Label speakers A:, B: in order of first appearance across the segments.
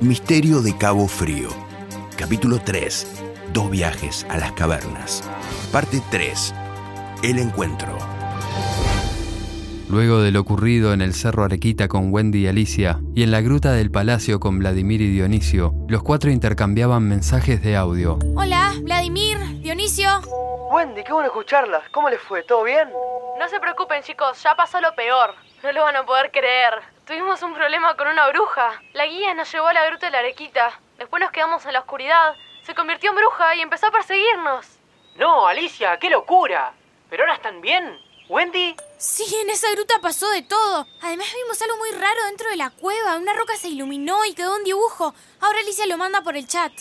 A: Misterio de Cabo Frío. Capítulo 3. Dos viajes a las cavernas. Parte 3. El encuentro.
B: Luego de lo ocurrido en el Cerro Arequita con Wendy y Alicia y en la gruta del Palacio con Vladimir y Dionisio, los cuatro intercambiaban mensajes de audio.
C: Hola, Vladimir, Dionisio.
D: Wendy, qué bueno escucharlas. ¿Cómo les fue? ¿Todo bien?
E: No se preocupen chicos, ya pasó lo peor. No lo van a poder creer. Tuvimos un problema con una bruja. La guía nos llevó a la gruta de la Arequita. Después nos quedamos en la oscuridad. Se convirtió en bruja y empezó a perseguirnos.
F: No, Alicia, qué locura. ¿Pero ahora están bien? ¿Wendy?
C: Sí, en esa gruta pasó de todo. Además vimos algo muy raro dentro de la cueva. Una roca se iluminó y quedó un dibujo. Ahora Alicia lo manda por el chat.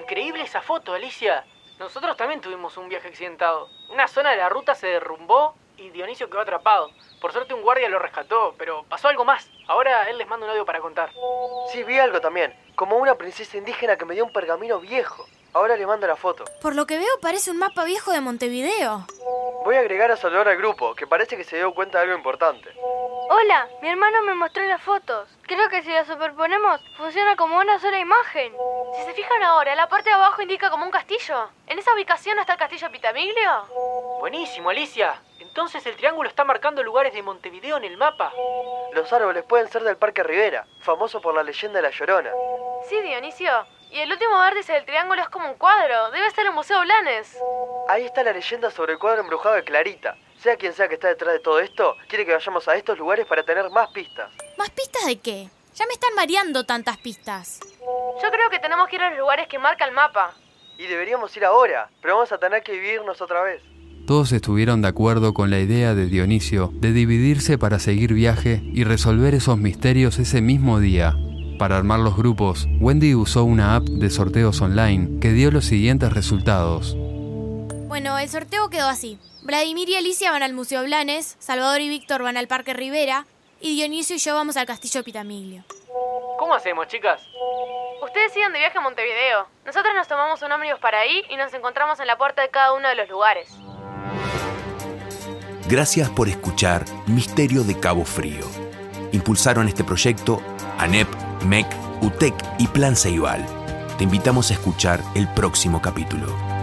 F: Increíble esa foto, Alicia. Nosotros también tuvimos un viaje accidentado. Una zona de la ruta se derrumbó y Dionisio quedó atrapado. Por suerte un guardia lo rescató, pero pasó algo más. Ahora él les manda un audio para contar.
D: Sí, vi algo también. Como una princesa indígena que me dio un pergamino viejo. Ahora le mando la foto.
C: Por lo que veo parece un mapa viejo de Montevideo.
D: Voy a agregar a Salvador al grupo, que parece que se dio cuenta de algo importante.
E: Hola, mi hermano me mostró las fotos. Creo que si las superponemos, funciona como una sola imagen. Si se fijan ahora, la parte de abajo indica como un castillo. ¿En esa ubicación está el castillo Pitamiglio?
F: Buenísimo, Alicia. Entonces el triángulo está marcando lugares de Montevideo en el mapa.
D: Los árboles pueden ser del Parque Rivera, famoso por la leyenda de la Llorona.
E: Sí, Dionisio. Y el último vértice del triángulo es como un cuadro. Debe estar en el Museo Blanes.
D: Ahí está la leyenda sobre el cuadro embrujado de Clarita. Sea quien sea que está detrás de todo esto, quiere que vayamos a estos lugares para tener más pistas.
C: ¿Más pistas de qué? Ya me están mareando tantas pistas.
E: Yo creo que tenemos que ir a los lugares que marca el mapa.
D: Y deberíamos ir ahora, pero vamos a tener que vivirnos otra vez.
B: Todos estuvieron de acuerdo con la idea de Dionisio de dividirse para seguir viaje y resolver esos misterios ese mismo día. Para armar los grupos, Wendy usó una app de sorteos online que dio los siguientes resultados.
C: Bueno, el sorteo quedó así. Vladimir y Alicia van al Museo Blanes, Salvador y Víctor van al Parque Rivera y Dionisio y yo vamos al Castillo Pitamiglio.
F: ¿Cómo hacemos, chicas?
E: Ustedes sigan de viaje a Montevideo. Nosotros nos tomamos un ómnibus para ahí y nos encontramos en la puerta de cada uno de los lugares.
A: Gracias por escuchar Misterio de Cabo Frío. Impulsaron este proyecto ANEP, MEC, UTEC y Plan Ceibal. Te invitamos a escuchar el próximo capítulo.